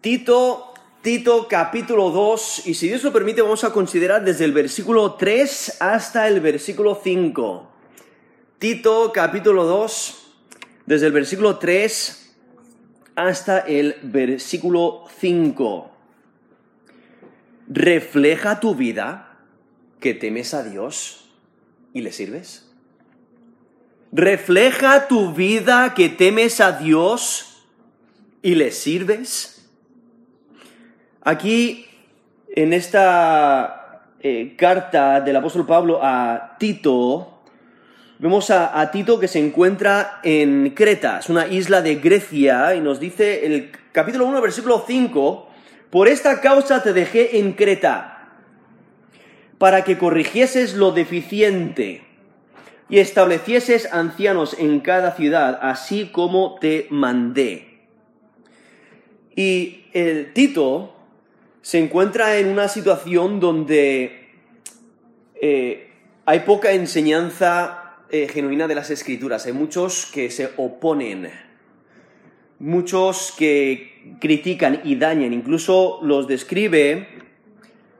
Tito, Tito capítulo 2, y si Dios lo permite vamos a considerar desde el versículo 3 hasta el versículo 5. Tito capítulo 2, desde el versículo 3 hasta el versículo 5. ¿Refleja tu vida que temes a Dios y le sirves? ¿Refleja tu vida que temes a Dios y le sirves? Aquí, en esta eh, carta del apóstol Pablo a Tito, vemos a, Tito que se encuentra en Creta, es una isla de Grecia, y nos dice el capítulo 1, versículo 5, por esta causa te dejé en Creta, para que corrigieses lo deficiente y establecieses ancianos en cada ciudad, así como te mandé. Y el Tito se encuentra en una situación donde eh, hay poca enseñanza eh, genuina de las escrituras. Hay muchos que se oponen, muchos que critican y dañan. Incluso los describe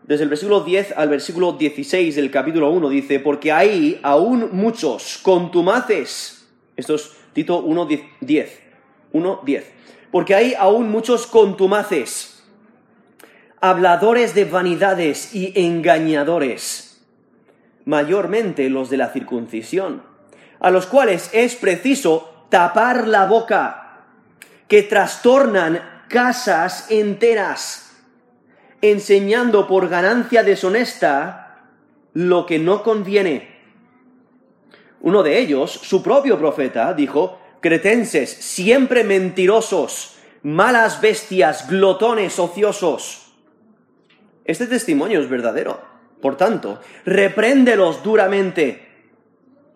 desde el versículo 10 al versículo 16 del capítulo 1. Dice, porque hay aún muchos contumaces. Esto es Tito 1, 10. 1, 10. Porque hay aún muchos contumaces habladores de vanidades y engañadores, mayormente los de la circuncisión, a los cuales es preciso tapar la boca, que trastornan casas enteras, enseñando por ganancia deshonesta lo que no conviene. Uno de ellos, su propio profeta, dijo, cretenses, siempre mentirosos, malas bestias, glotones ociosos. Este testimonio es verdadero. Por tanto, repréndelos duramente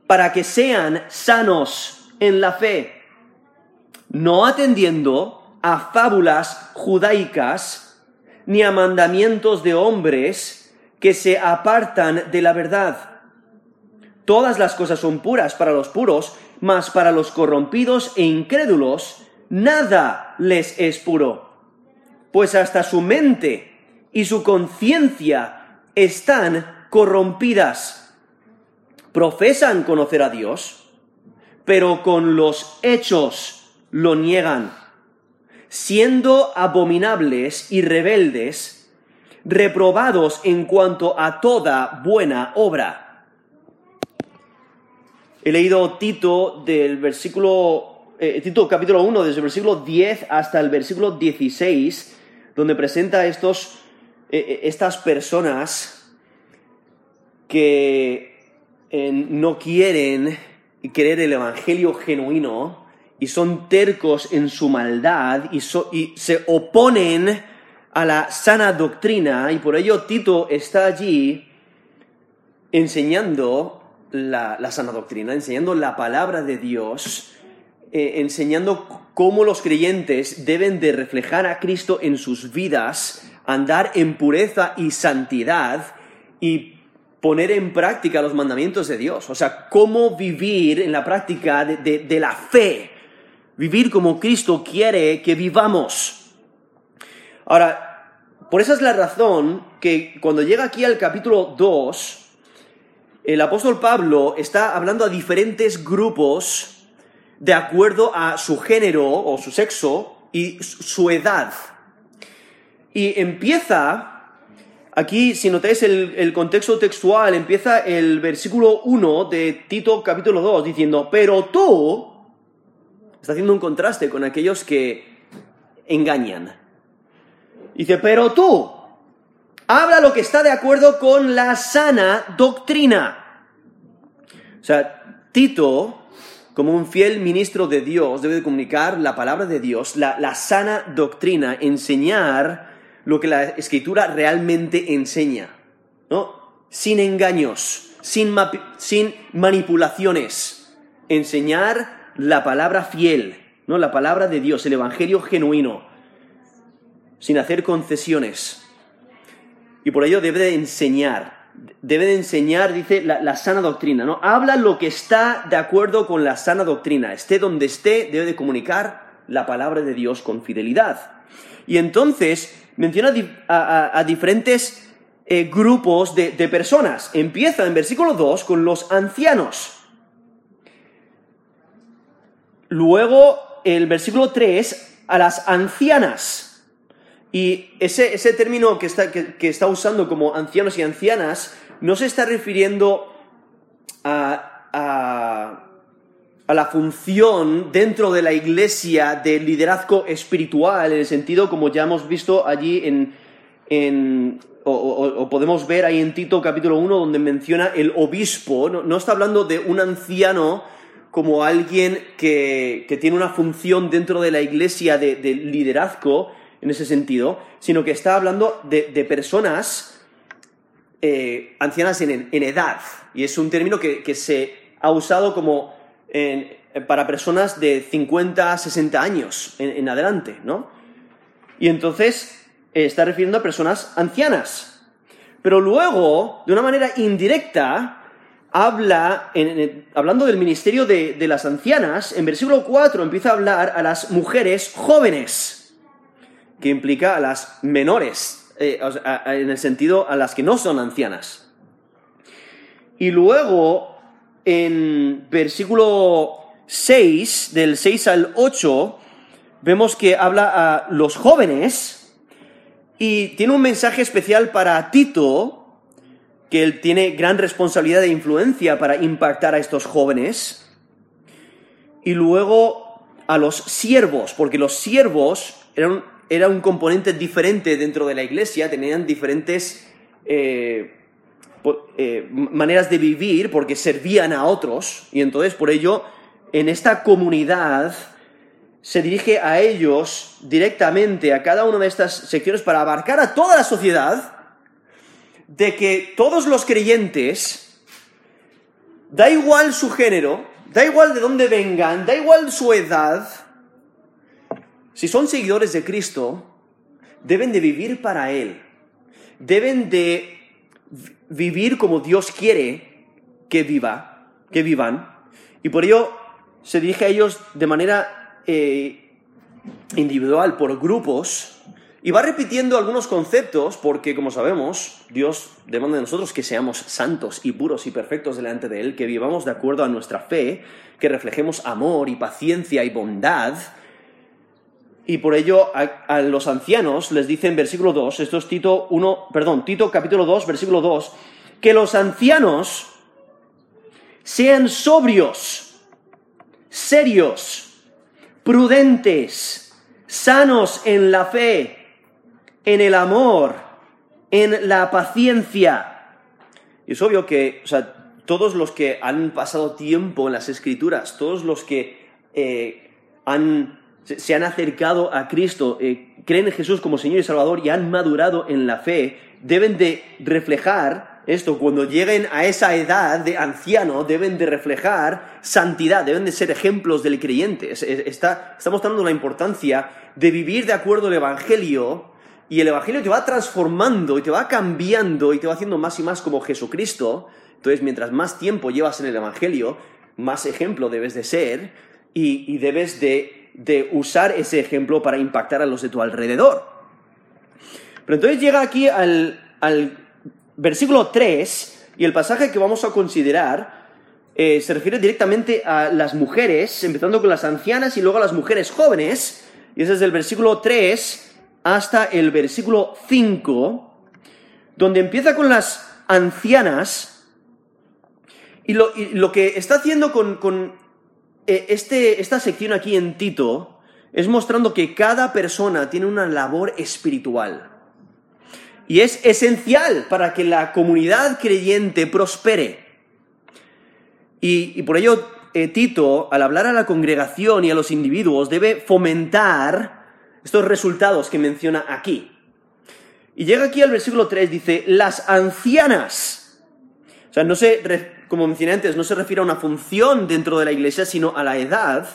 para que sean sanos en la fe, no atendiendo a fábulas judaicas ni a mandamientos de hombres que se apartan de la verdad. Todas las cosas son puras para los puros, mas para los corrompidos e incrédulos nada les es puro, pues hasta su mente y su conciencia están corrompidas. Profesan conocer a Dios, pero con los hechos lo niegan, siendo abominables y rebeldes, reprobados en cuanto a toda buena obra. He leído Tito del versículo, eh, Tito capítulo 1, desde el versículo 10 hasta el versículo 16, donde presenta estos estas personas que no quieren creer el Evangelio genuino y son tercos en su maldad y, se oponen a la sana doctrina y por ello Tito está allí enseñando la, sana doctrina, enseñando la palabra de Dios, eh, enseñando cómo los creyentes deben de reflejar a Cristo en sus vidas andar en pureza y santidad y poner en práctica los mandamientos de Dios. O sea, cómo vivir en la práctica de, la fe. Vivir como Cristo quiere que vivamos. Ahora, por esa es la razón que cuando llega aquí al capítulo 2, el apóstol Pablo está hablando a diferentes grupos de acuerdo a su género o su sexo y su edad. Y empieza, aquí si notáis el, contexto textual, empieza el versículo 1 de Tito capítulo 2 diciendo, pero tú, está haciendo un contraste con aquellos que engañan. Dice, pero tú, habla lo que está de acuerdo con la sana doctrina. O sea, Tito, como un fiel ministro de Dios, debe de comunicar la palabra de Dios, la, la sana doctrina, enseñar lo que la escritura realmente enseña, ¿no? Sin engaños, sin, manipulaciones. Enseñar la palabra fiel, ¿no? La palabra de Dios, el evangelio genuino, sin hacer concesiones. Y por ello debe de enseñar, debe de enseñar, dice, la, sana doctrina, ¿no? Habla lo que está de acuerdo con la sana doctrina. Esté donde esté, debe de comunicar la palabra de Dios con fidelidad. Y entonces menciona a, diferentes eh, grupos de, de personas. Empieza en versículo 2 con los ancianos. Luego, el versículo 3, a las ancianas. Y ese, ese término que está, que, está, usando como ancianos y ancianas no se está refiriendo a, a, a, la función dentro de la iglesia de liderazgo espiritual, en el sentido como ya hemos visto allí en, en o, podemos ver ahí en Tito capítulo 1 donde menciona el obispo, no, no está hablando de un anciano como alguien que, tiene una función dentro de la iglesia de, liderazgo, en ese sentido, sino que está hablando de, personas eh, ancianas en, edad. Y es un término que, se ha usado como para personas de 50, 60 años en, adelante, ¿no? Y entonces eh, está refiriendo a personas ancianas. Pero luego, de una manera indirecta, habla, hablando del ministerio de, las ancianas, en versículo 4 empieza a hablar a las mujeres jóvenes, que implica a las menores, eh, en el sentido a las que no son ancianas. Y luego, en versículo 6, del 6 al 8, vemos que habla a los jóvenes y tiene un mensaje especial para Tito, que él tiene gran responsabilidad e influencia para impactar a estos jóvenes. Y luego a los siervos, porque los siervos eran, era un componente diferente dentro de la iglesia, tenían diferentes eh, eh, maneras de vivir porque servían a otros. Y entonces por ello en esta comunidad se dirige a ellos directamente, a cada una de estas secciones, para abarcar a toda la sociedad de que todos los creyentes, da igual su género, da igual de dónde vengan, da igual su edad, si son seguidores de Cristo, deben de vivir para Él, deben de vivir como Dios quiere que viva, que vivan, y por ello se dirige a ellos de manera eh, individual, por grupos, y va repitiendo algunos conceptos porque, como sabemos, Dios demanda de nosotros que seamos santos y puros y perfectos delante de Él, que vivamos de acuerdo a nuestra fe, que reflejemos amor y paciencia y bondad. Y por ello a, los ancianos les dice en versículo 2, esto es Tito 1, perdón, Tito capítulo 2, versículo 2, que los ancianos sean sobrios, serios, prudentes, sanos en la fe, en el amor, en la paciencia. Y es obvio que, o sea, todos los que han pasado tiempo en las escrituras, todos los que eh, han, se han acercado a Cristo, eh, creen en Jesús como Señor y Salvador y han madurado en la fe, deben de reflejar esto, cuando lleguen a esa edad de anciano, deben de reflejar santidad, deben de ser ejemplos del creyente. Está, está mostrando la importancia de vivir de acuerdo al Evangelio y el Evangelio te va transformando y te va cambiando y te va haciendo más y más como Jesucristo. Entonces, mientras más tiempo llevas en el Evangelio, más ejemplo debes de ser y, debes de, usar ese ejemplo para impactar a los de tu alrededor. Pero entonces llega aquí al, versículo 3 y el pasaje que vamos a considerar eh, se refiere directamente a las mujeres, empezando con las ancianas y luego a las mujeres jóvenes. Y ese es el versículo 3 hasta el versículo 5, donde empieza con las ancianas, y lo, que está haciendo con, eh, este, esta sección aquí en Tito es mostrando que cada persona tiene una labor espiritual. Y es esencial para que la comunidad creyente prospere. Y, por ello, eh, Tito, al hablar a la congregación y a los individuos, debe fomentar estos resultados que menciona aquí. Y llega aquí al versículo 3, dice, las ancianas. O sea, no se, como mencioné antes, no se refiere a una función dentro de la iglesia, sino a la edad.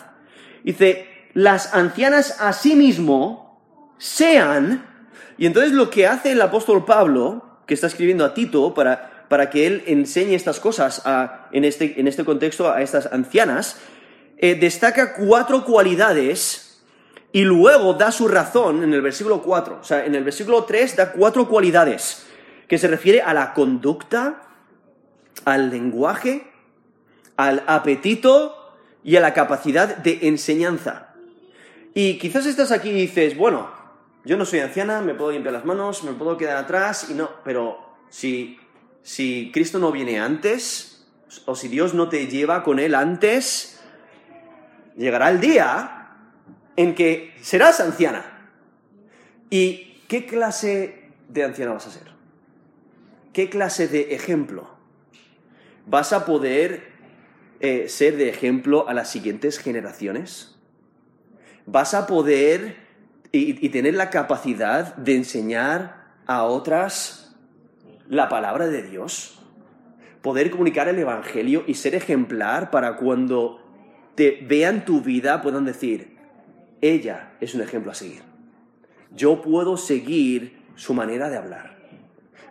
Dice, las ancianas a sí mismo sean. Y entonces lo que hace el apóstol Pablo, que está escribiendo a Tito para, para que él enseñe estas cosas en, este, en, este, contexto a estas ancianas, eh, destaca cuatro cualidades Y luego da su razón en el versículo 4. O sea, en el versículo 3 da cuatro cualidades que se refiere a la conducta, al lenguaje, al apetito y a la capacidad de enseñanza. Y quizás estás aquí y dices, bueno, yo no soy anciana, me puedo limpiar las manos, me puedo quedar atrás y no, pero si, si Cristo no viene antes, o si Dios no te lleva con Él antes, llegará el día en que serás anciana. ¿Y qué clase de anciana vas a ser? ¿Qué clase de ejemplo? ¿Vas a poder eh, ser de ejemplo a las siguientes generaciones? ¿Vas a poder y, tener la capacidad de enseñar a otras la palabra de Dios? ¿Poder comunicar el Evangelio y ser ejemplar para cuando te vean tu vida puedan decir, ella es un ejemplo a seguir? Yo puedo seguir su manera de hablar.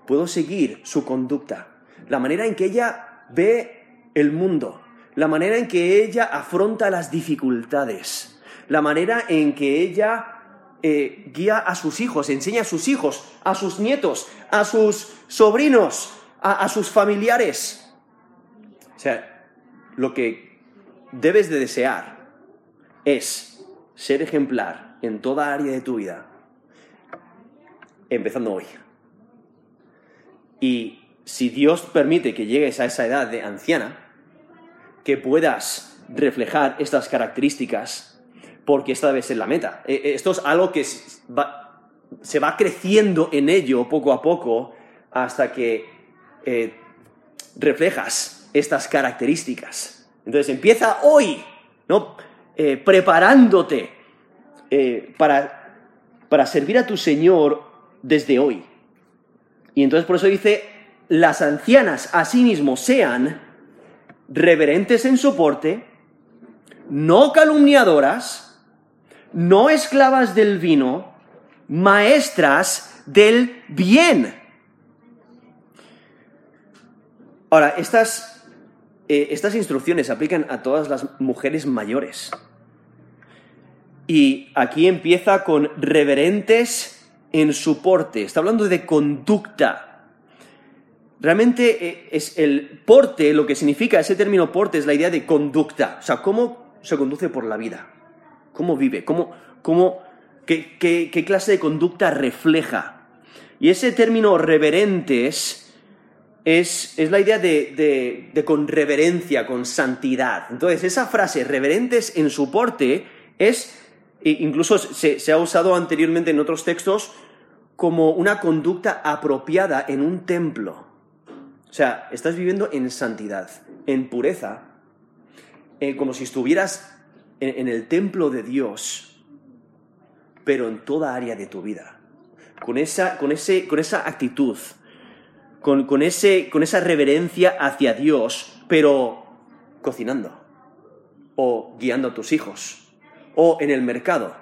Puedo seguir su conducta. La manera en que ella ve el mundo la manera en que ella afronta las dificultades, la manera en que ella eh, guía a sus hijos, enseña a sus hijos, a sus nietos, a sus sobrinos, a, sus familiares. O sea, lo que debes de desear es ser ejemplar en toda área de tu vida, empezando hoy. Y si Dios permite que llegues a esa edad de anciana, que puedas reflejar estas características, porque esta debe ser la meta. E, e, esto es algo que se va creciendo en ello poco a poco hasta que eh, reflejas estas características. Entonces empieza hoy, ¿no? Eh, preparándote eh, para, para servir a tu Señor desde hoy. Y entonces por eso dice, las ancianas asimismo sean reverentes en soporte, no calumniadoras, no esclavas del vino, maestras del bien. Ahora, estas, eh, estas instrucciones aplican a todas las mujeres mayores. Y aquí empieza con reverentes en soporte. Está hablando de conducta. Realmente eh, es el porte, lo que significa ese término porte es la idea de conducta, o sea, cómo se conduce por la vida, cómo vive, cómo, cómo, qué, clase de conducta refleja. Y ese término reverentes es, es la idea de, de, con reverencia, con santidad. Entonces, esa frase, reverentes en su porte, es, e incluso se, se ha usado anteriormente en otros textos, como una conducta apropiada en un templo. O sea, estás viviendo en santidad, en pureza, como si estuvieras en, el templo de Dios, pero en toda área de tu vida. Con esa, con ese, con esa actitud, con, con, ese, con esa reverencia hacia Dios, pero cocinando, o guiando a tus hijos, o en el mercado.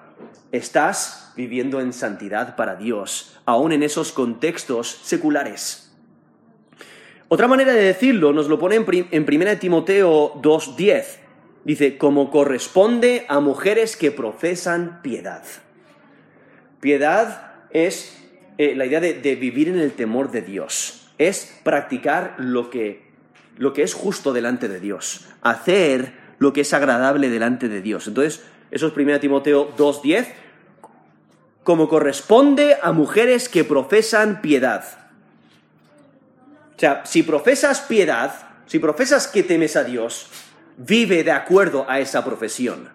Estás viviendo en santidad para Dios, aún en esos contextos seculares. Otra manera de decirlo nos lo pone en, 1 Timoteo 2.10. Dice, como corresponde a mujeres que profesan piedad. Piedad es eh, la idea de, vivir en el temor de Dios. Es practicar lo que, lo que es justo delante de Dios. Hacer lo que es agradable delante de Dios. Entonces, eso es 1 Timoteo 2.10. Como corresponde a mujeres que profesan piedad. O sea, si profesas piedad, si profesas que temes a Dios, vive de acuerdo a esa profesión.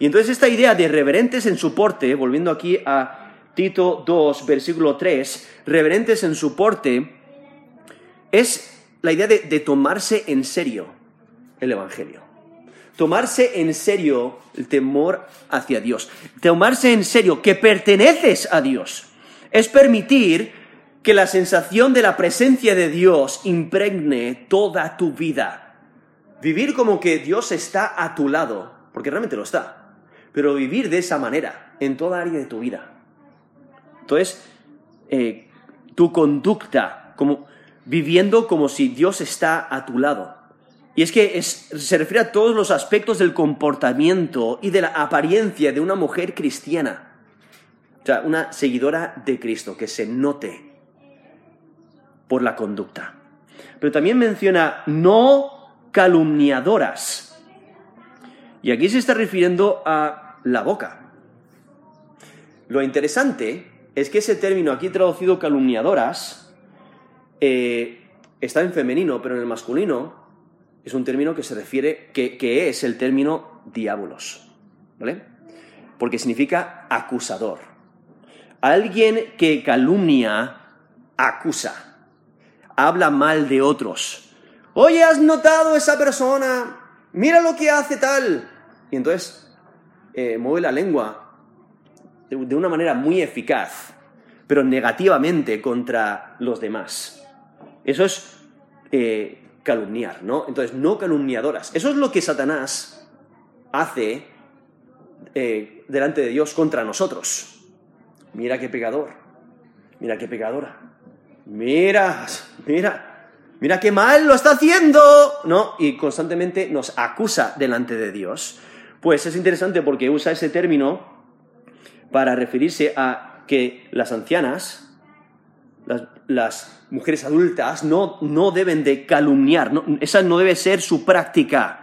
Y entonces esta idea de reverentes en su porte, volviendo aquí a Tito 2, versículo 3, reverentes en su porte, es la idea de, de tomarse en serio el Evangelio. Tomarse en serio el temor hacia Dios. Tomarse en serio que perteneces a Dios. Es permitir que la sensación de la presencia de Dios impregne toda tu vida. Vivir como que Dios está a tu lado, porque realmente lo está, pero vivir de esa manera en toda área de tu vida. Entonces, eh, tu conducta, como viviendo como si Dios está a tu lado, Y es que se refiere a todos los aspectos del comportamiento y de la apariencia de una mujer cristiana. O sea, una seguidora de Cristo, que se note por la conducta. Pero también menciona no calumniadoras. Y aquí se está refiriendo a la boca. Lo interesante es que ese término aquí traducido calumniadoras eh, está en femenino, pero en el masculino es un término que se refiere, que, que es el término diabolos, ¿vale? Porque significa acusador. Alguien que calumnia, acusa, habla mal de otros. Oye, ¿has notado esa persona? Mira lo que hace tal. Y entonces eh, mueve la lengua de, una manera muy eficaz, pero negativamente contra los demás. Eso es eh, calumniar, ¿no? Entonces, no calumniadoras. Eso es lo que Satanás hace eh, delante de Dios contra nosotros. Mira qué pegador, mira qué pegadora. Mira, mira, mira qué mal lo está haciendo, ¿no? Y constantemente nos acusa delante de Dios. Pues es interesante porque usa ese término para referirse a que las ancianas, las, mujeres adultas no, no, deben de calumniar, esa no debe ser su práctica.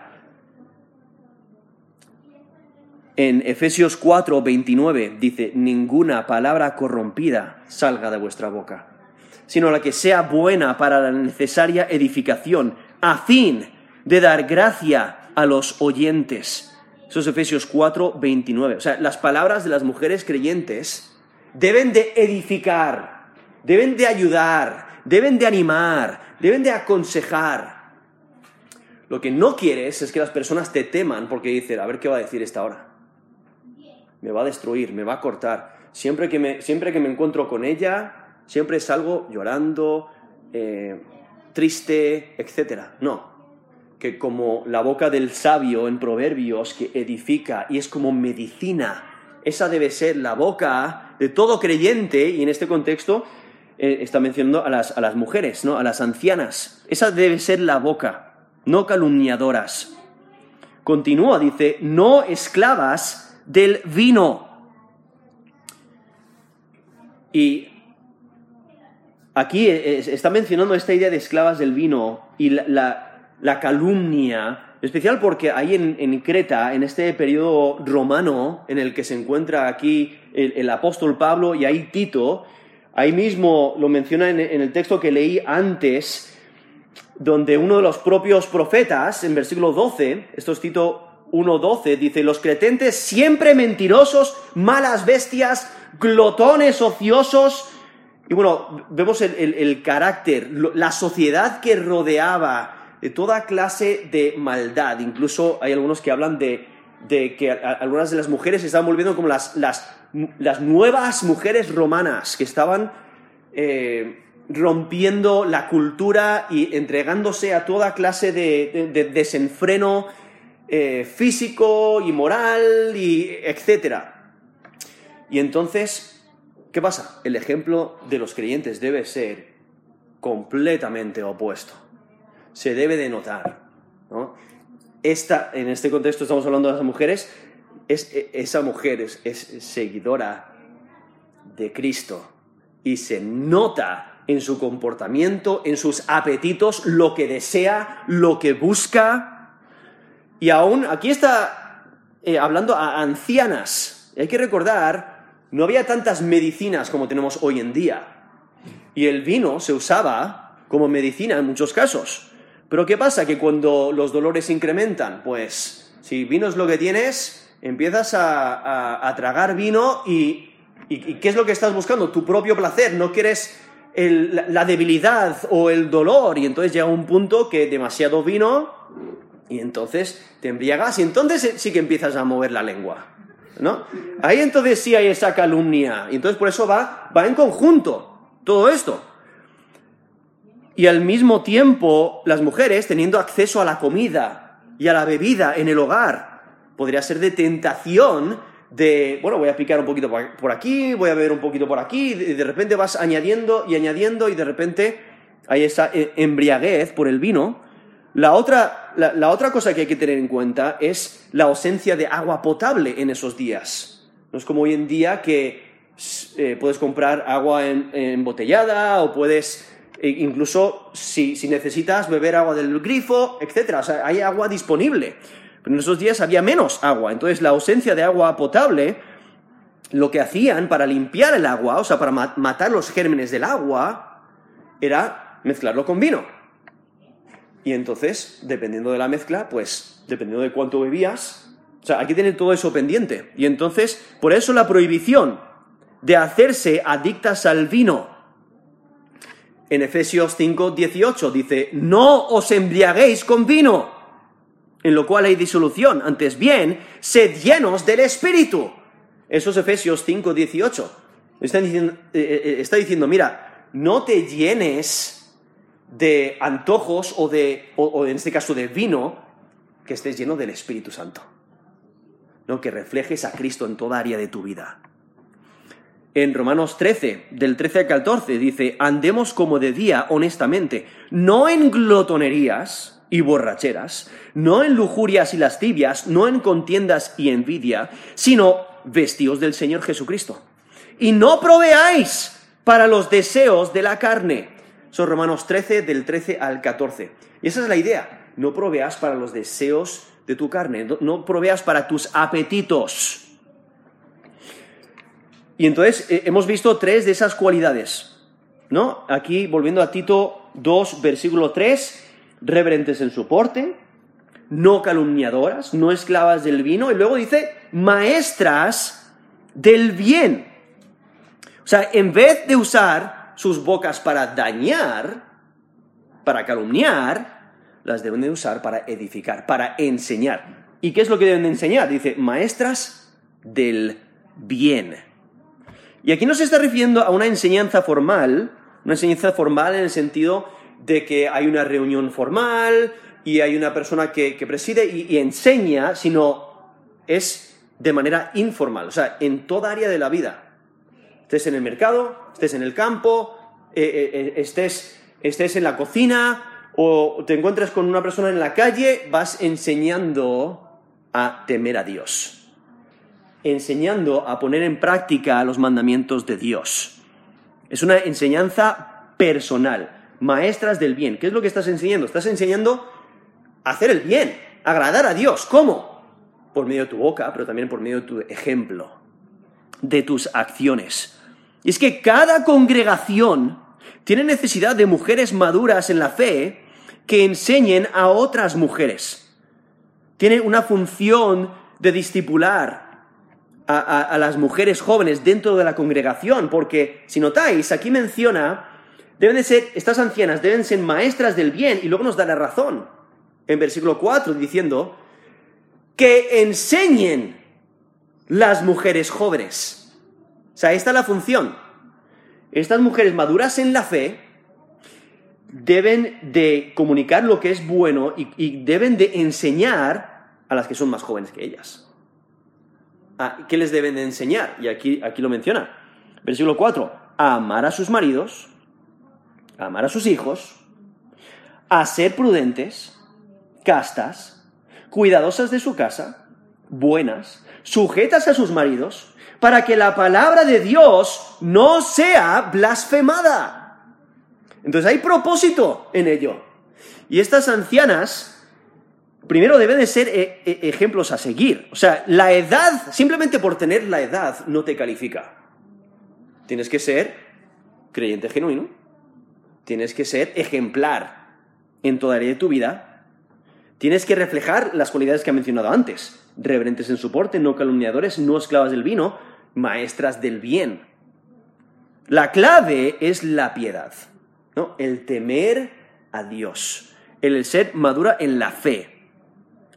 En Efesios 4, 29 dice, ninguna palabra corrompida salga de vuestra boca, sino la que sea buena para la necesaria edificación, a fin de dar gracia a los oyentes. Eso es Efesios 4, 29. O sea, las palabras de las mujeres creyentes deben de edificar, deben de ayudar, deben de animar, deben de aconsejar. Lo que no quieres es que las personas te teman porque dicen, a ver qué va a decir esta hora. Me va a destruir, me va a cortar. Siempre que me, siempre que me encuentro con ella, siempre salgo llorando, eh, triste, etc. No, que como la boca del sabio en Proverbios que edifica y es como medicina, esa debe ser la boca de todo creyente y en este contexto eh, está mencionando a las, a las mujeres, ¿no? a las ancianas. Esa debe ser la boca, no calumniadoras. Continúa, dice, no esclavas del vino. Y aquí eh, está mencionando esta idea de esclavas del vino y la, calumnia, especial porque hay en, Creta, en este periodo romano en el que se encuentra aquí el, el apóstol Pablo y ahí Tito, Ahí mismo lo menciona en, el texto que leí antes, donde uno de los propios profetas, en versículo 12, esto es Tito 1.12, dice, los cretentes siempre mentirosos, malas bestias, glotones ociosos. Y bueno, vemos el, carácter, la sociedad que rodeaba de toda clase de maldad. Incluso hay algunos que hablan de, que algunas de las mujeres se estaban volviendo como las las nuevas mujeres romanas que estaban eh, rompiendo la cultura y entregándose a toda clase de, desenfreno eh, físico y moral y etcétera. Y entonces, ¿qué pasa? El ejemplo de los creyentes debe ser completamente opuesto. Se debe de notar. ¿no? Esta, en este contexto estamos hablando de las mujeres, e, esa mujer es, seguidora de Cristo y se nota en su comportamiento, en sus apetitos, lo que desea, lo que busca. Y aún aquí está eh, hablando a ancianas. Hay que recordar, no había tantas medicinas como tenemos hoy en día. Y el vino se usaba como medicina en muchos casos. Pero ¿qué pasa? Que cuando los dolores incrementan, pues si vino es lo que tienes, empiezas a, tragar vino y, ¿qué es lo que estás buscando? Tu propio placer, no quieres la, debilidad o el dolor y entonces llega un punto que demasiado vino y entonces te embriagas y entonces sí que empiezas a mover la lengua. ¿No? Ahí entonces sí hay esa calumnia. Y entonces por eso va, va en conjunto todo esto. Y al mismo tiempo, las mujeres teniendo acceso a la comida y a la bebida en el hogar, podría ser de tentación de, bueno, voy a picar un poquito por aquí, voy a beber un poquito por aquí, y de repente vas añadiendo y añadiendo y de repente hay esa eh, embriaguez por el vino, La otra, la, otra cosa que hay que tener en cuenta es la ausencia de agua potable en esos días. No es como hoy en día que eh, puedes comprar agua en- embotellada o puedes e incluso si, si necesitas beber agua del grifo, etc. O sea, hay agua disponible. Pero en esos días había menos agua. Entonces la ausencia de agua potable, lo que hacían para limpiar el agua, o sea, para ma- matar los gérmenes del agua, era mezclarlo con vino. Y entonces, dependiendo de la mezcla, pues dependiendo de cuánto bebías, o sea, hay que tener todo eso pendiente. Y entonces, por eso la prohibición de hacerse adictas al vino. En Efesios 5, 18 dice, no os embriaguéis con vino, en lo cual hay disolución, antes bien, sed llenos del Espíritu. Eso es Efesios 5, 18. Está diciendo, eh, eh, está diciendo mira, no te llenes de antojos o, de, o, en este caso de vino, que estés lleno del Espíritu Santo. ¿no? Que reflejes a Cristo en toda área de tu vida. En Romanos 13, del 13 al 14, dice, andemos como de día honestamente, no en glotonerías y borracheras, no en lujurias y lascivias, no en contiendas y envidia, sino vestidos del Señor Jesucristo. Y no proveáis para los deseos de la carne. Son Romanos 13, del 13 al 14. Y esa es la idea, no proveas para los deseos de tu carne, no, proveas para tus apetitos. Y entonces eh, hemos visto tres de esas cualidades, ¿no? Aquí, volviendo a Tito 2, versículo 3, reverentes en su porte, no calumniadoras, no esclavas del vino, y luego dice, maestras del bien. O sea, en vez de usar sus bocas para dañar, para calumniar, las deben de usar para edificar, para enseñar. ¿Y qué es lo que deben de enseñar? Dice, maestras del bien. Y aquí no se está refiriendo a una enseñanza formal, una enseñanza formal en el sentido de que hay una reunión formal y hay una persona que, preside y, y enseña, sino es de manera informal, o sea, en toda área de la vida. Estés en el mercado, estés en el campo, eh, eh, eh, estés, estés en la cocina o te encuentras con una persona en la calle, vas enseñando a temer a Dios enseñando a poner en práctica los mandamientos de Dios. Es una enseñanza personal, maestras del bien. ¿Qué es lo que estás enseñando? Estás enseñando a hacer el bien, agradar a Dios. ¿Cómo? Por medio de tu boca, pero también por medio de tu ejemplo, de tus acciones. Y es que cada congregación tiene necesidad de mujeres maduras en la fe que enseñen a otras mujeres. Tiene una función de discipular, a, las mujeres jóvenes dentro de la congregación, porque si notáis, aquí menciona, deben de ser, estas ancianas deben ser maestras del bien, y luego nos da la razón, en versículo 4, diciendo, que enseñen las mujeres jóvenes. O sea, esta es la función. Estas mujeres maduras en la fe deben de comunicar lo que es bueno y, deben de enseñar a las que son más jóvenes que ellas. ¿Qué les deben de enseñar? Y aquí, aquí lo menciona. Versículo 4. A amar a sus maridos, a amar a sus hijos, a ser prudentes, castas, cuidadosas de su casa, buenas, sujetas a sus maridos, para que la palabra de Dios no sea blasfemada. Entonces hay propósito en ello. Y estas ancianas primero deben de ser e e ejemplos a seguir. O sea, la edad, simplemente por tener la edad, no te califica. Tienes que ser creyente genuino, tienes que ser ejemplar en toda área de tu vida, tienes que reflejar las cualidades que he mencionado antes, reverentes en su porte, no calumniadores, no esclavas del vino, maestras del bien. La clave es la piedad, ¿no? el temer a Dios, el ser madura en la fe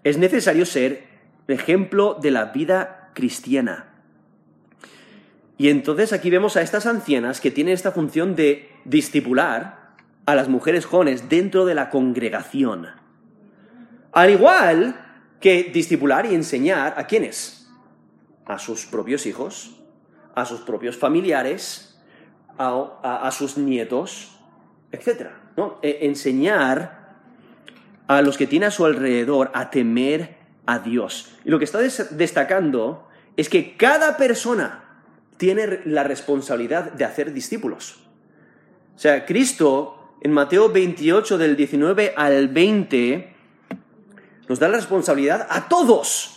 es necesario ser ejemplo de la vida cristiana. Y entonces aquí vemos a estas ancianas que tienen esta función de discipular a las mujeres jóvenes dentro de la congregación. Al igual que discipular y enseñar a quiénes? A sus propios hijos, a sus propios familiares, a, sus nietos, etc. ¿no? E enseñar a los que tiene a su alrededor a temer a Dios. Y lo que está destacando es que cada persona tiene la responsabilidad de hacer discípulos. O sea, Cristo en Mateo 28 del 19 al 20 nos da la responsabilidad a todos.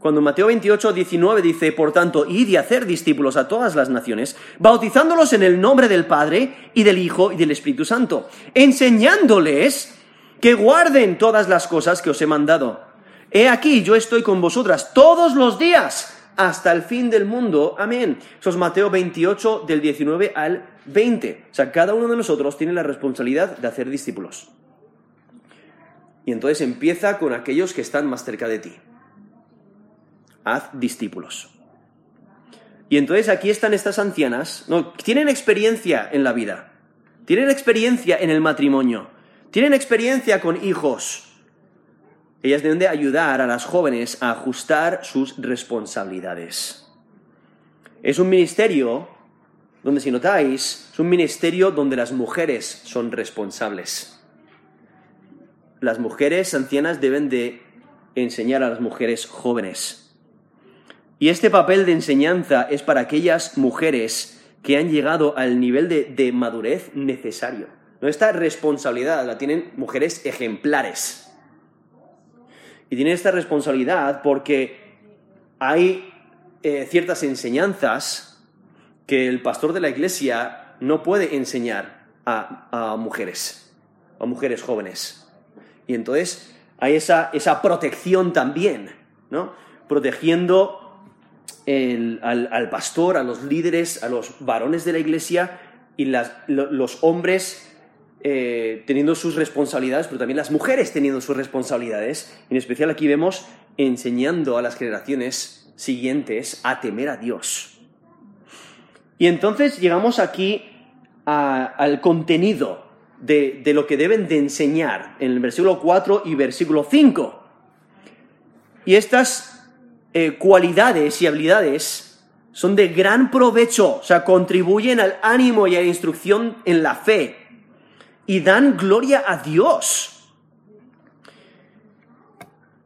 Cuando Mateo 28, 19 dice, por tanto, id y hacer discípulos a todas las naciones, bautizándolos en el nombre del Padre y del Hijo y del Espíritu Santo, enseñándoles que guarden todas las cosas que os he mandado. He aquí, yo estoy con vosotras todos los días hasta el fin del mundo. Amén. Eso es Mateo 28 del 19 al 20. O sea, cada uno de nosotros tiene la responsabilidad de hacer discípulos. Y entonces empieza con aquellos que están más cerca de ti. Haz discípulos. Y entonces aquí están estas ancianas, no, tienen experiencia en la vida, tienen experiencia en el matrimonio, tienen experiencia con hijos, ellas deben de ayudar a las jóvenes a ajustar sus responsabilidades. Es un ministerio donde, si notáis, es un ministerio donde las mujeres son responsables. Las mujeres ancianas deben de enseñar a las mujeres jóvenes. Y este papel de enseñanza es para aquellas mujeres que han llegado al nivel de, madurez necesario. No esta responsabilidad la tienen mujeres ejemplares y tiene esta responsabilidad porque hay eh, ciertas enseñanzas que el pastor de la iglesia no puede enseñar a, mujeres, a mujeres jóvenes. Y entonces hay esa, esa protección también, ¿no? Protegiendo al, pastor, a los líderes, a los varones de la iglesia y los hombres eh, teniendo sus responsabilidades, pero también las mujeres teniendo sus responsabilidades. En especial aquí vemos enseñando a las generaciones siguientes a temer a Dios. Y entonces llegamos aquí al contenido de, lo que deben de enseñar en el versículo 4 y versículo 5. Y estas eh, cualidades y habilidades son de gran provecho, o sea, contribuyen al ánimo y a la instrucción en la fe, y dan gloria a Dios.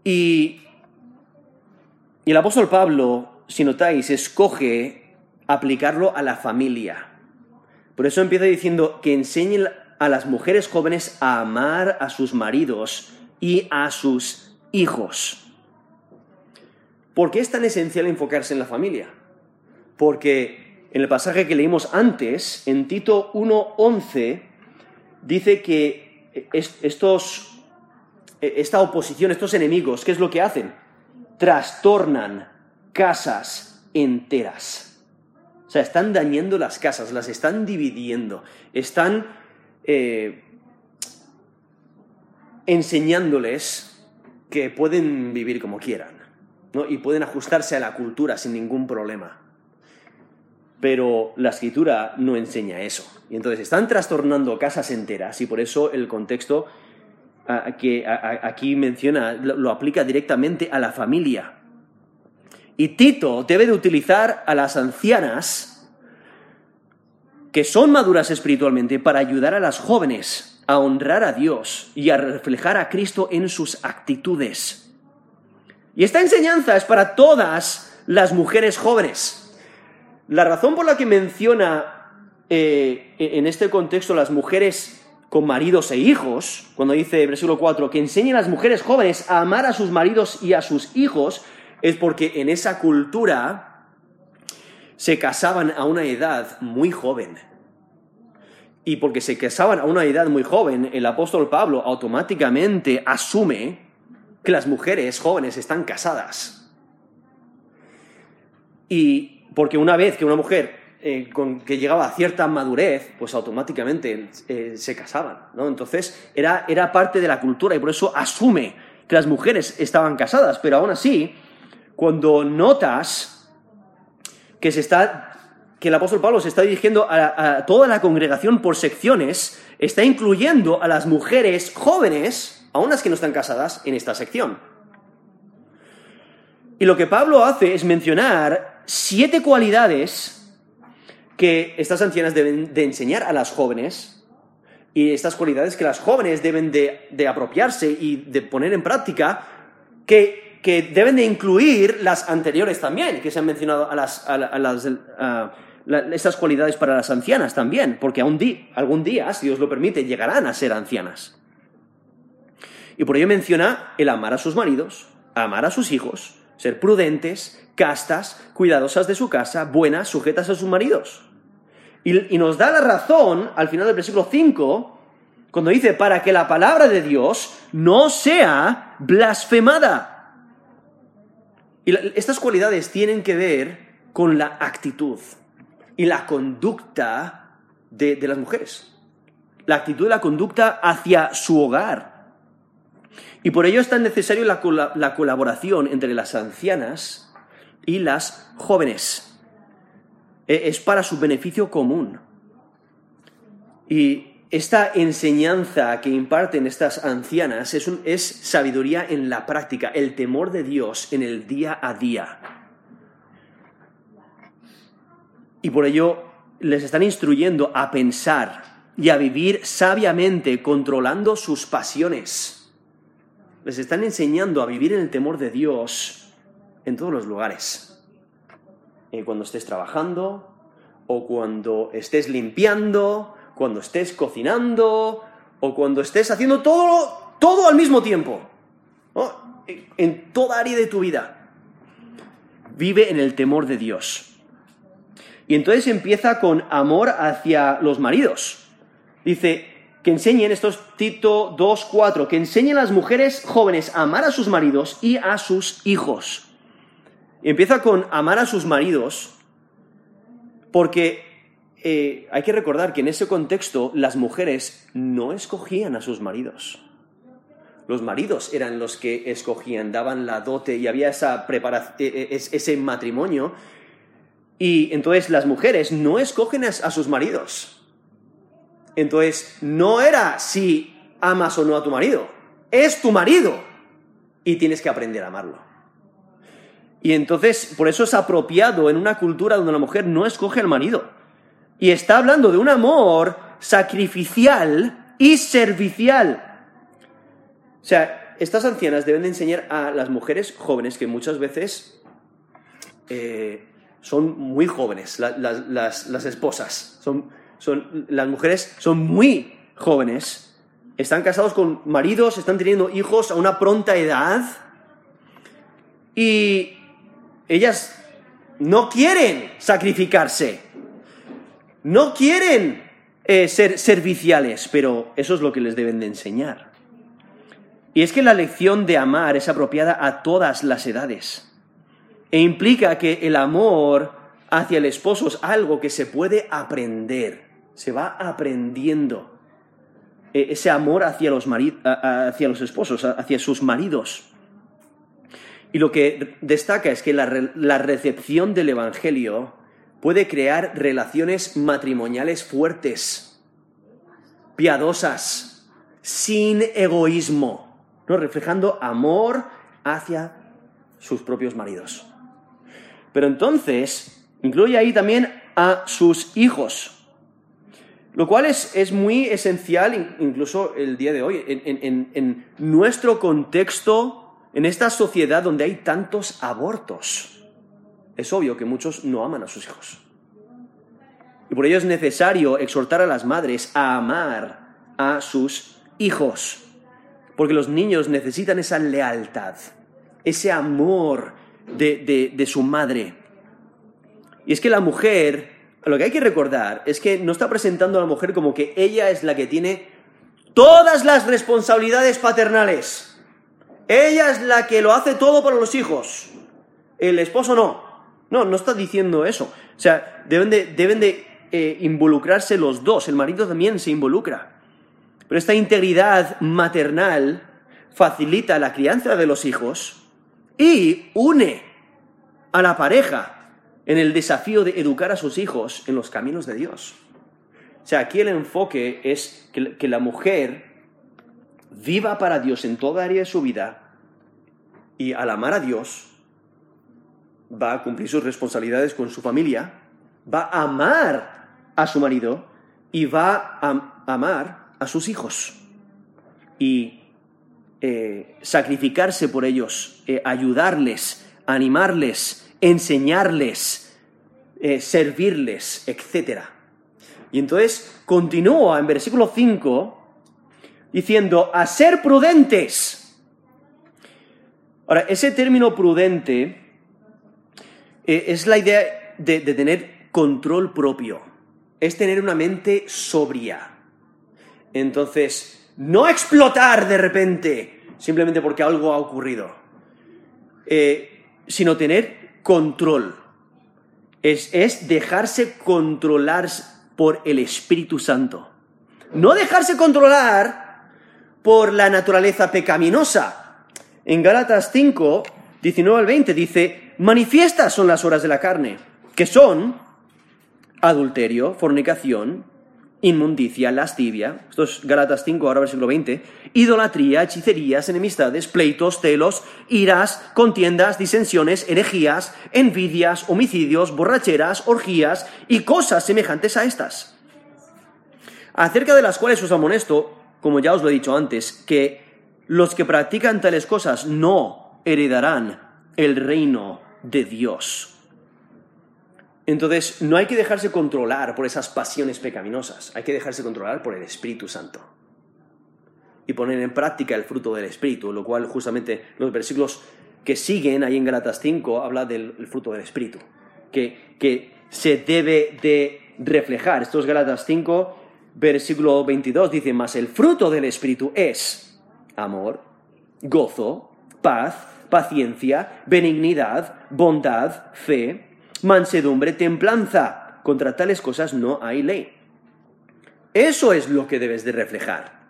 Y, el apóstol Pablo, si notáis, escoge aplicarlo a la familia. Por eso empieza diciendo que enseñen a las mujeres jóvenes a amar a sus maridos y a sus hijos. ¿Por qué es tan esencial enfocarse en la familia? Porque en el pasaje que leímos antes, en Tito 1.11, dice que estos, esta oposición, estos enemigos, ¿qué es lo que hacen? Trastornan casas enteras. O sea, están dañando las casas, las están dividiendo, están eh, enseñándoles que pueden vivir como quieran ¿no? y pueden ajustarse a la cultura sin ningún problema pero la escritura no enseña eso. Y entonces están trastornando casas enteras y por eso el contexto que aquí menciona lo aplica directamente a la familia. Y Tito debe de utilizar a las ancianas que son maduras espiritualmente para ayudar a las jóvenes a honrar a Dios y a reflejar a Cristo en sus actitudes. Y esta enseñanza es para todas las mujeres jóvenes. La razón por la que menciona eh, en este contexto las mujeres con maridos e hijos, cuando dice versículo 4, que enseñen a las mujeres jóvenes a amar a sus maridos y a sus hijos, es porque en esa cultura se casaban a una edad muy joven. Y porque se casaban a una edad muy joven, el apóstol Pablo automáticamente asume que las mujeres jóvenes están casadas. Y porque una vez que una mujer eh, que llegaba a cierta madurez, pues automáticamente eh, se casaban, ¿no? Entonces era, era parte de la cultura y por eso asume que las mujeres estaban casadas, pero aún así, cuando notas que se está que el apóstol Pablo se está dirigiendo a, toda la congregación por secciones, está incluyendo a las mujeres jóvenes, aún las que no están casadas, en esta sección. Y lo que Pablo hace es mencionar siete cualidades que estas ancianas deben de enseñar a las jóvenes y estas cualidades que las jóvenes deben de, apropiarse y de poner en práctica, que, que, deben de incluir las anteriores también, que se han mencionado a las, estas cualidades para las ancianas también, porque algún día, si Dios lo permite, llegarán a ser ancianas. Y por ello menciona el amar a sus maridos, amar a sus hijos, ser prudentes, castas, cuidadosas de su casa, buenas, sujetas a sus maridos. Y, nos da la razón al final del versículo 5, cuando dice, para que la palabra de Dios no sea blasfemada. Y estas cualidades tienen que ver con la actitud y la conducta de, las mujeres. La actitud y la conducta hacia su hogar. Y por ello es tan necesario la, la colaboración entre las ancianas y las jóvenes. E, es para su beneficio común. Y esta enseñanza que imparten estas ancianas es, sabiduría en la práctica, el temor de Dios en el día a día. Y por ello les están instruyendo a pensar y a vivir sabiamente controlando sus pasiones. Les están enseñando a vivir en el temor de Dios en todos los lugares. Eh, cuando estés trabajando, o cuando estés limpiando, cuando estés cocinando, o cuando estés haciendo todo, todo al mismo tiempo. En toda área de tu vida. Vive en el temor de Dios. Y entonces empieza con amor hacia los maridos. Dice, que enseñen, esto es Tito 2.4, que enseñen a las mujeres jóvenes a amar a sus maridos y a sus hijos empieza con amar a sus maridos, porque eh, hay que recordar que en ese contexto las mujeres no escogían a sus maridos. Los maridos eran los que escogían, daban la dote y había esa e, e, ese matrimonio. Y entonces las mujeres no escogen a sus maridos. Entonces no era si amas o no a tu marido, es tu marido y tienes que aprender a amarlo. Y entonces, por eso es apropiado en una cultura donde la mujer no escoge al marido. Y está hablando de un amor sacrificial y servicial. O sea, estas ancianas deben de enseñar a las mujeres jóvenes que muchas veces eh, son muy jóvenes, las, esposas. Son, son, las mujeres son muy jóvenes. Están casados con maridos, están teniendo hijos a una pronta edad. Y ellas no quieren sacrificarse, no quieren eh, ser serviciales, pero eso es lo que les deben de enseñar. Y es que la lección de amar es apropiada a todas las edades e implica que el amor hacia el esposo es algo que se puede aprender, se va aprendiendo. E, ese amor hacia los, hacia los esposos, hacia sus maridos. Y lo que destaca es que la, recepción del Evangelio puede crear relaciones matrimoniales fuertes, piadosas, sin egoísmo, ¿no? reflejando amor hacia sus propios maridos. Pero entonces, incluye ahí también a sus hijos, lo cual es, muy esencial incluso el día de hoy, en nuestro contexto en esta sociedad donde hay tantos abortos, es obvio que muchos no aman a sus hijos. Y por ello es necesario exhortar a las madres a amar a sus hijos. Porque los niños necesitan esa lealtad, ese amor de, de, su madre. Y es que la mujer, lo que hay que recordar es que no está presentando a la mujer como que ella es la que tiene todas las responsabilidades paternales. Ella es la que lo hace todo para los hijos. El esposo no. No, no está diciendo eso. O sea, deben de, deben de eh, involucrarse los dos. El marido también se involucra. Pero esta integridad maternal facilita la crianza de los hijos y une a la pareja en el desafío de educar a sus hijos en los caminos de Dios. O sea, aquí el enfoque es que la mujer viva para Dios en toda área de su vida y al amar a Dios va a cumplir sus responsabilidades con su familia, va a amar a su marido y va a amar a sus hijos y eh, sacrificarse por ellos, eh, ayudarles, animarles, enseñarles, eh, servirles, etc. Y entonces continúa en versículo 5 diciendo, a ser prudentes. Ahora, ese término prudente es la idea de tener control propio, es tener una mente sobria. Entonces, no explotar de repente, simplemente porque algo ha ocurrido, eh, sino tener control. Es, es dejarse controlar por el Espíritu Santo. No dejarse controlar por la naturaleza pecaminosa. En Gálatas 5, 19 al 20 dice, manifiestas son las horas de la carne, que son adulterio, fornicación, inmundicia, lascivia, esto es Galatas 5, ahora versículo 20, idolatría, hechicerías, enemistades, pleitos, celos, iras, contiendas, disensiones, herejías, envidias, homicidios, borracheras, orgías y cosas semejantes a estas. Acerca de las cuales os amonesto, como ya os lo he dicho antes, que los que practican tales cosas no heredarán el reino de Dios. Entonces, no hay que dejarse controlar por esas pasiones pecaminosas, hay que dejarse controlar por el Espíritu Santo. Y poner en práctica el fruto del Espíritu, lo cual justamente los versículos que siguen ahí en Galatas 5 habla del fruto del Espíritu, que, que se debe de reflejar. Esto es Galatas 5, versículo 22, dice, más el fruto del Espíritu es amor, gozo, paz, paciencia, benignidad, bondad, fe, mansedumbre, templanza. Contra tales cosas no hay ley. Eso es lo que debes de reflejar.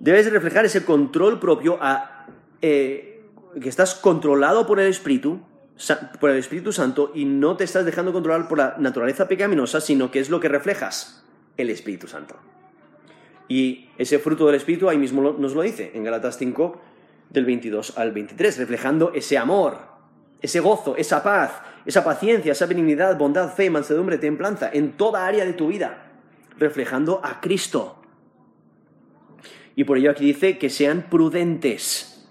Debes de reflejar ese control propio a eh, que estás controlado por el Espíritu, por el Espíritu Santo y no te estás dejando controlar por la naturaleza pecaminosa, sino que es lo que reflejas, el Espíritu Santo. Y ese fruto del Espíritu ahí mismo nos lo dice en Galatas 5 del 22 al 23, reflejando ese amor, ese gozo, esa paz, esa paciencia, esa benignidad, bondad, fe, mansedumbre, templanza, en toda área de tu vida, reflejando a Cristo. Y por ello aquí dice que sean prudentes.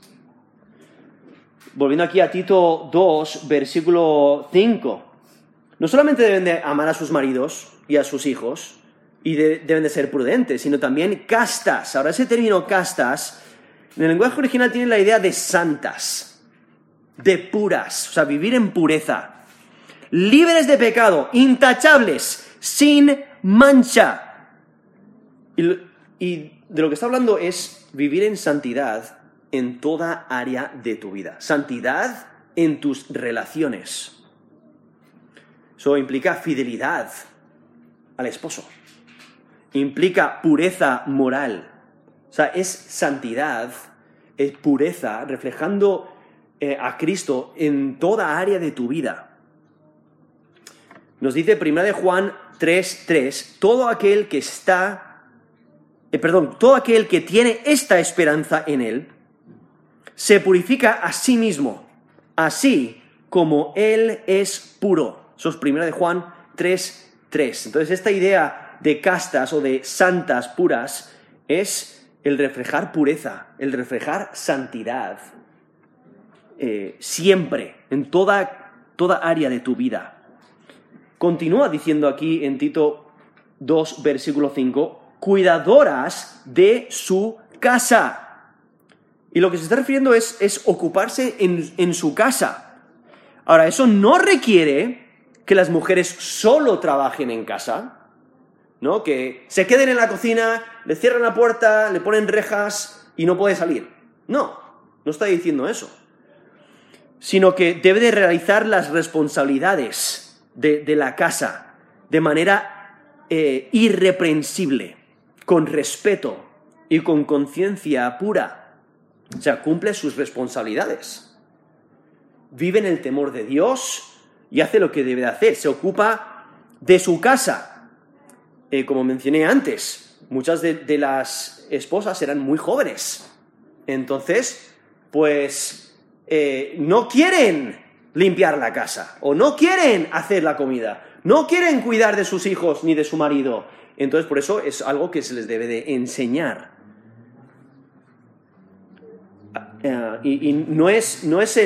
Volviendo aquí a Tito 2, versículo 5. No solamente deben de amar a sus maridos y a sus hijos, y deben de ser prudentes, sino también castas. Ahora, ese término castas, en el lenguaje original tiene la idea de santas, de puras, o sea, vivir en pureza libres de pecado, intachables, sin mancha. Y, de lo que está hablando es vivir en santidad en toda área de tu vida. Santidad en tus relaciones. Eso implica fidelidad al esposo. Implica pureza moral. O sea, es santidad, es pureza, reflejando eh, a Cristo en toda área de tu vida. Nos dice 1 de Juan 3:3, todo aquel que está, eh, perdón, todo aquel que tiene esta esperanza en él, se purifica a sí mismo, así como él es puro. Eso es 1 de Juan 3:3. Entonces esta idea de castas o de santas puras es el reflejar pureza, el reflejar santidad, eh, siempre, en toda, toda área de tu vida. Continúa diciendo aquí en Tito 2, versículo 5, cuidadoras de su casa. Y lo que se está refiriendo es, es ocuparse en, en su casa. Ahora, eso no requiere que las mujeres solo trabajen en casa, ¿no? Que se queden en la cocina, le cierran la puerta, le ponen rejas y no puede salir. No, no está diciendo eso. Sino que debe de realizar las responsabilidades de, la casa de manera eh, irreprensible, con respeto y con conciencia pura. O sea, cumple sus responsabilidades. Vive en el temor de Dios y hace lo que debe hacer. Se ocupa de su casa. Eh, como mencioné antes, muchas de, las esposas eran muy jóvenes. Entonces, pues, eh, no quieren limpiar la casa, o no quieren hacer la comida, no quieren cuidar de sus hijos ni de su marido. Entonces, por eso es algo que se les debe de enseñar. Eh, y, no es, no es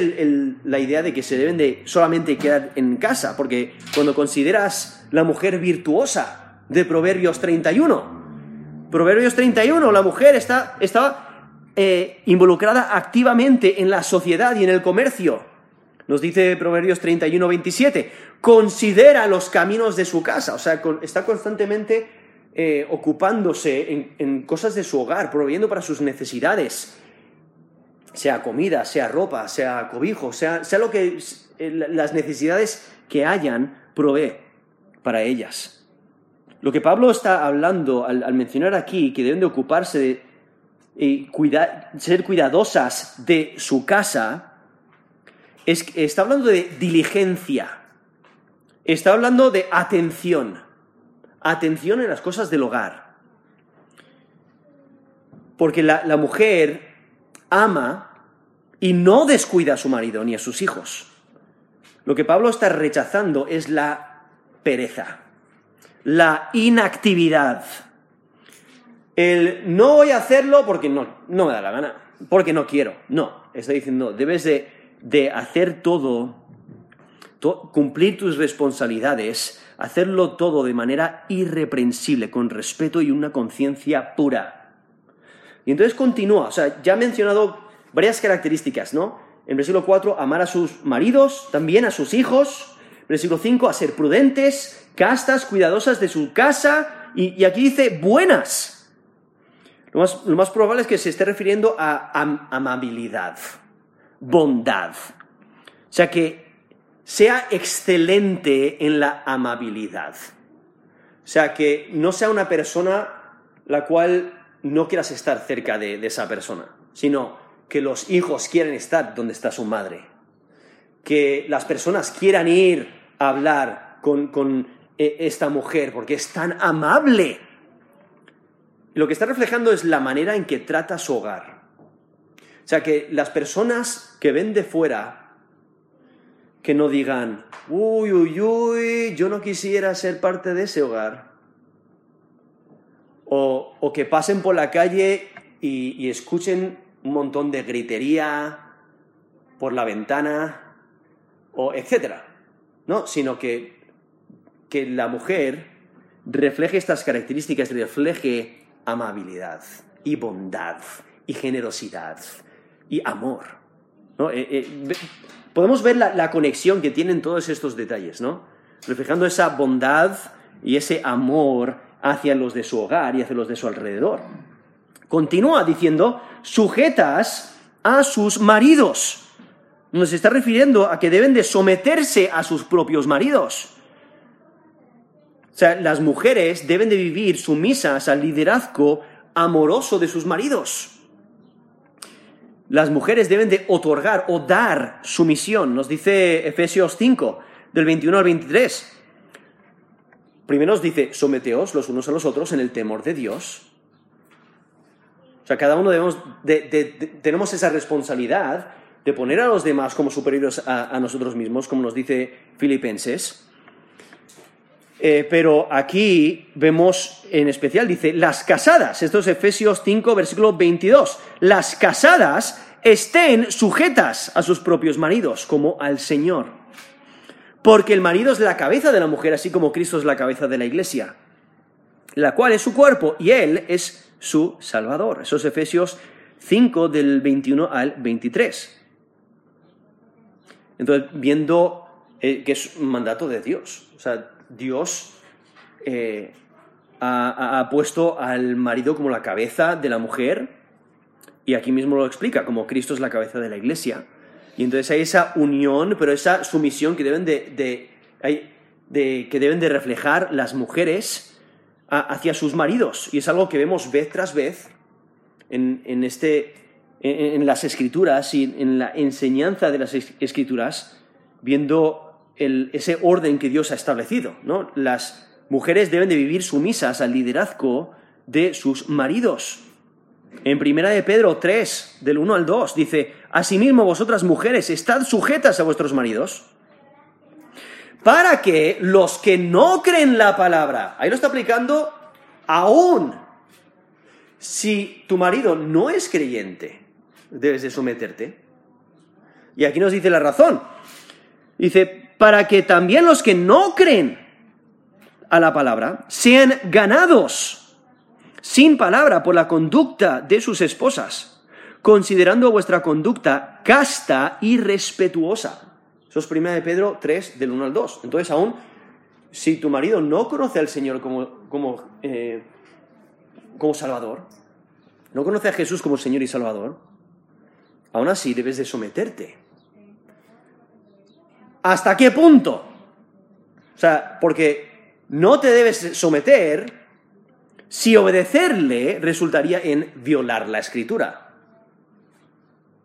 la idea de que se deben de solamente quedar en casa, porque cuando consideras la mujer virtuosa de Proverbios 31, Proverbios 31, la mujer está, eh, involucrada activamente en la sociedad y en el comercio. Nos dice Proverbios 31, 27, considera los caminos de su casa, o sea, está constantemente eh, ocupándose en, cosas de su hogar, proveyendo para sus necesidades, sea comida, sea ropa, sea cobijo, sea, sea lo que las necesidades que hayan, provee para ellas. Lo que Pablo está hablando al, mencionar aquí que deben de ocuparse de eh, ser cuidadosas de su casa, es, está hablando de diligencia, está hablando de atención, atención en las cosas del hogar. Porque la, mujer ama y no descuida a su marido ni a sus hijos. Lo que Pablo está rechazando es la pereza, la inactividad. El no voy a hacerlo porque no, no me da la gana, porque no quiero. No, está diciendo, debes de de hacer todo, cumplir tus responsabilidades, hacerlo todo de manera irreprensible, con respeto y una conciencia pura. Y entonces continúa, o sea, ya ha mencionado varias características, ¿no? En versículo 4, amar a sus maridos, también a sus hijos. Versículo 5, a ser prudentes, castas, cuidadosas de su casa. Y, aquí dice buenas. Lo más, probable es que se esté refiriendo a amabilidad bondad. O sea, que sea excelente en la amabilidad. O sea, que no sea una persona la cual no quieras estar cerca de, esa persona, sino que los hijos quieren estar donde está su madre. Que las personas quieran ir hablar con, con eh, esta mujer porque es tan amable. Lo que está reflejando es la manera en que trata su hogar. O sea, que las personas que ven de fuera, que no digan, uy, uy, uy, yo no quisiera ser parte de ese hogar. O, que pasen por la calle y, escuchen un montón de gritería por la ventana, o etcétera. ¿No? Sino que, que la mujer refleje estas características, refleje amabilidad y bondad y generosidad y amor. Eh, eh, podemos ver la, conexión que tienen todos estos detalles, ¿no? reflejando esa bondad y ese amor hacia los de su hogar y hacia los de su alrededor. Continúa diciendo, sujetas a sus maridos. Nos está refiriendo a que deben de someterse a sus propios maridos. O sea, las mujeres deben de vivir sumisas al liderazgo amoroso de sus maridos las mujeres deben de otorgar o dar sumisión. Nos dice Efesios 5, del 21 al 23. Primero nos dice, someteos los unos a los otros en el temor de Dios. O sea, cada uno debemos tenemos esa responsabilidad de poner a los demás como superiores a nosotros mismos, como nos dice Filipenses. Eh, pero aquí vemos en especial, dice, las casadas, esto es Efesios 5, versículo 22, las casadas estén sujetas a sus propios maridos, como al Señor. Porque el marido es la cabeza de la mujer, así como Cristo es la cabeza de la iglesia, la cual es su cuerpo y Él es su Salvador. Eso es Efesios 5 del 21 al 23. Entonces, viendo eh, que es un mandato de Dios. O sea, Dios eh, ha, puesto al marido como la cabeza de la mujer, y aquí mismo lo explica, como Cristo es la cabeza de la iglesia. Y entonces hay esa unión, pero esa sumisión que deben de, que deben de reflejar las mujeres hacia sus maridos. Y es algo que vemos vez tras vez en, este, en, las escrituras y en la enseñanza de las escrituras, viendo ese orden que Dios ha establecido. ¿no? Las mujeres deben de vivir sumisas al liderazgo de sus maridos. En primera de Pedro 3, del 1 al 2, dice, asimismo vosotras mujeres, estad sujetas a vuestros maridos, para que los que no creen la palabra, ahí lo está aplicando aún si tu marido no es creyente, debes de someterte. Y aquí nos dice la razón. Dice, para que también los que no creen a la palabra sean ganados sin palabra por la conducta de sus esposas, considerando vuestra conducta casta y respetuosa. Eso es 1 de Pedro 3, del 1 al 2. Entonces, aún si tu marido no conoce al Señor como, como, eh, como Salvador, no conoce a Jesús como Señor y Salvador, aún así debes de someterte. ¿Hasta qué punto? O sea, porque no te debes someter si obedecerle resultaría en violar la escritura.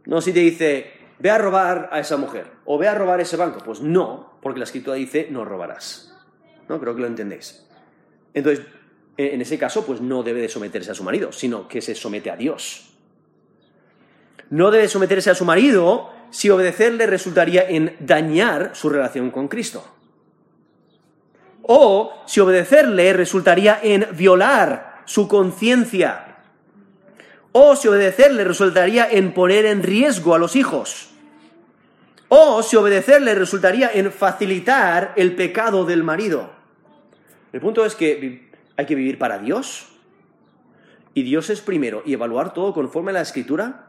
No si te dice, ve a robar a esa mujer o ve a robar ese banco. Pues no, porque la escritura dice, no robarás. ¿No? Creo que lo entendéis. Entonces, en ese caso, pues no debe de someterse a su marido, sino que se somete a Dios. No debe someterse a su marido si obedecerle resultaría en dañar su relación con Cristo. O si obedecerle resultaría en violar su conciencia. O si obedecerle resultaría en poner en riesgo a los hijos. O si obedecerle resultaría en facilitar el pecado del marido. El punto es que hay que vivir para Dios. Y Dios es primero y evaluar todo conforme a la escritura.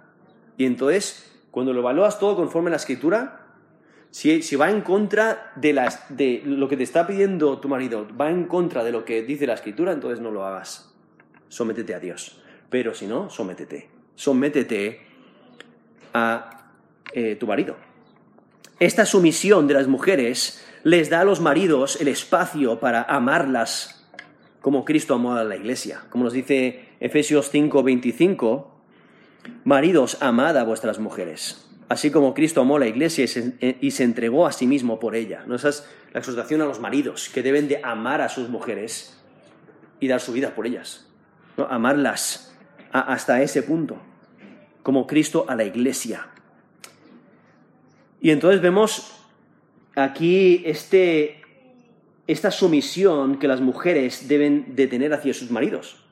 Y entonces cuando lo evalúas todo conforme a la escritura, si, si va en contra de, las, de lo que te está pidiendo tu marido, va en contra de lo que dice la escritura, entonces no lo hagas. Sométete a Dios. Pero si no, sométete. Sométete a eh, tu marido. Esta sumisión de las mujeres les da a los maridos el espacio para amarlas como Cristo amó a la iglesia. Como nos dice Efesios 5:25, Maridos, amad a vuestras mujeres, así como Cristo amó la iglesia y se, entregó a sí mismo por ella. ¿No? Esa es la exhortación a los maridos, que deben de amar a sus mujeres y dar su vida por ellas. Amarlas hasta ese punto, como Cristo a la iglesia. Y entonces vemos aquí este, esta sumisión que las mujeres deben de tener hacia sus maridos.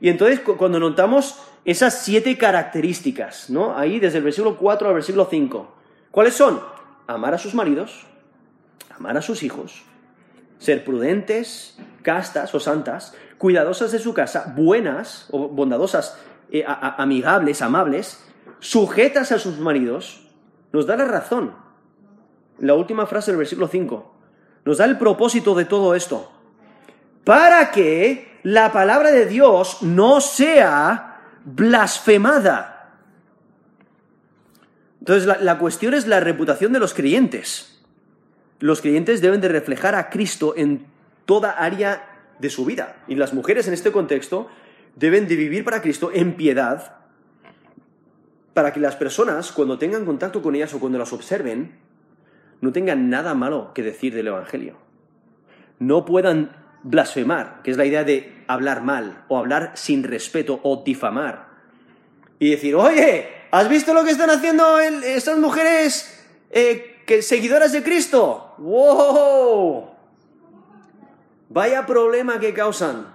Y entonces cuando notamos esas siete características, ¿no? Ahí desde el versículo 4 al versículo 5. ¿Cuáles son? Amar a sus maridos, amar a sus hijos, ser prudentes, castas o santas, cuidadosas de su casa, buenas o bondadosas, eh, amigables, amables, sujetas a sus maridos, nos da la razón. La última frase del versículo 5 nos da el propósito de todo esto. Para que la palabra de Dios no sea blasfemada. Entonces, la, cuestión es la reputación de los creyentes. Los creyentes deben de reflejar a Cristo en toda área de su vida. Y las mujeres en este contexto deben de vivir para Cristo en piedad, para que las personas, cuando tengan contacto con ellas o cuando las observen, no tengan nada malo que decir del Evangelio. No puedan blasfemar, que es la idea de hablar mal o hablar sin respeto o difamar. Y decir, oye, ¿has visto lo que están haciendo estas mujeres eh, que, seguidoras de Cristo? ¡Wow! Vaya problema que causan.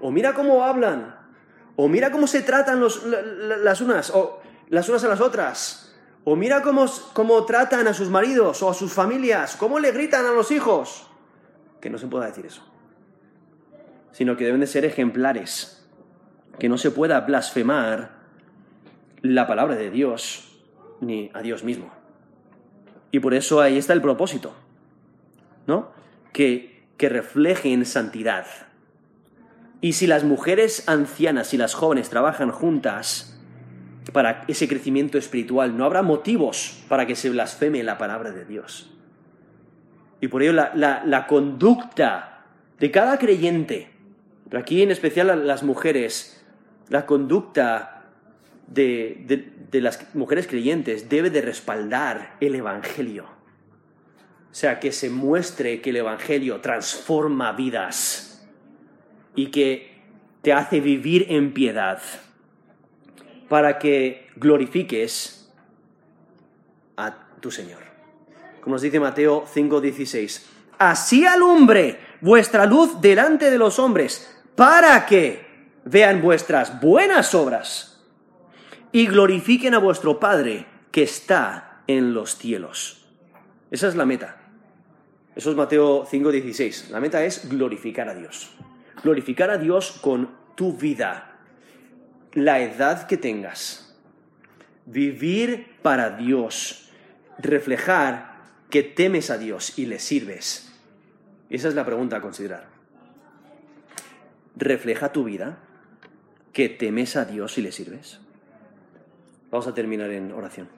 O mira cómo hablan. O mira cómo se tratan las unas, o las unas a las otras. O mira cómo, cómo tratan a sus maridos o a sus familias. Cómo le gritan a los hijos. Que no se pueda decir eso sino que deben de ser ejemplares, que no se pueda blasfemar la palabra de Dios ni a Dios mismo. Y por eso ahí está el propósito, ¿no? Que, que reflejen santidad. Y si las mujeres ancianas y las jóvenes trabajan juntas para ese crecimiento espiritual, no habrá motivos para que se blasfeme la palabra de Dios. Y por ello la, la conducta de cada creyente pero aquí en especial las mujeres, la conducta de, las mujeres creyentes debe de respaldar el Evangelio. O sea, que se muestre que el Evangelio transforma vidas y que te hace vivir en piedad para que glorifiques a tu Señor. Como nos dice Mateo 5:16, así alumbre vuestra luz delante de los hombres, para que vean vuestras buenas obras y glorifiquen a vuestro Padre que está en los cielos. Esa es la meta. Eso es Mateo 5:16. La meta es glorificar a Dios. Glorificar a Dios con tu vida, la edad que tengas. Vivir para Dios. Reflejar que temes a Dios y le sirves. Esa es la pregunta a considerar. ¿Refleja tu vida que temes a Dios y le sirves? Vamos a terminar en oración.